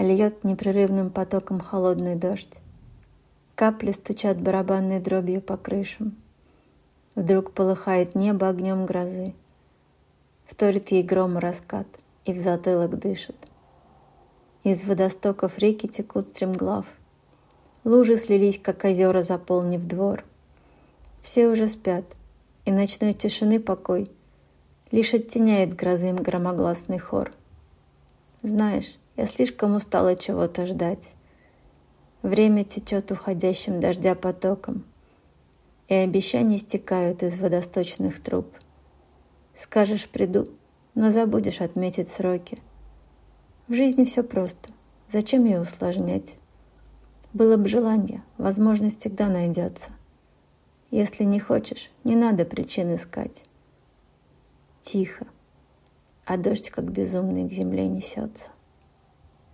Льет непрерывным потоком холодный дождь. Капли стучат барабанной дробью по крышам. Вдруг полыхает небо огнем грозы. Вторит ей гром раскат, и в затылок дышит. Из водостоков реки текут стремглав. Лужи слились, как озера, заполнив двор. Все уже спят, и ночной тишины покой Лишь оттеняет грозы им громогласный хор. Знаешь, я слишком устала чего-то ждать. Время течет уходящим дождя потоком, И обещания стекают из водосточных труб. Скажешь, приду, но забудешь отметить сроки. В жизни все просто, зачем ее усложнять? Было бы желание, возможность всегда найдется. Если не хочешь, не надо причин искать. Тихо, а дождь как безумный к земле несется.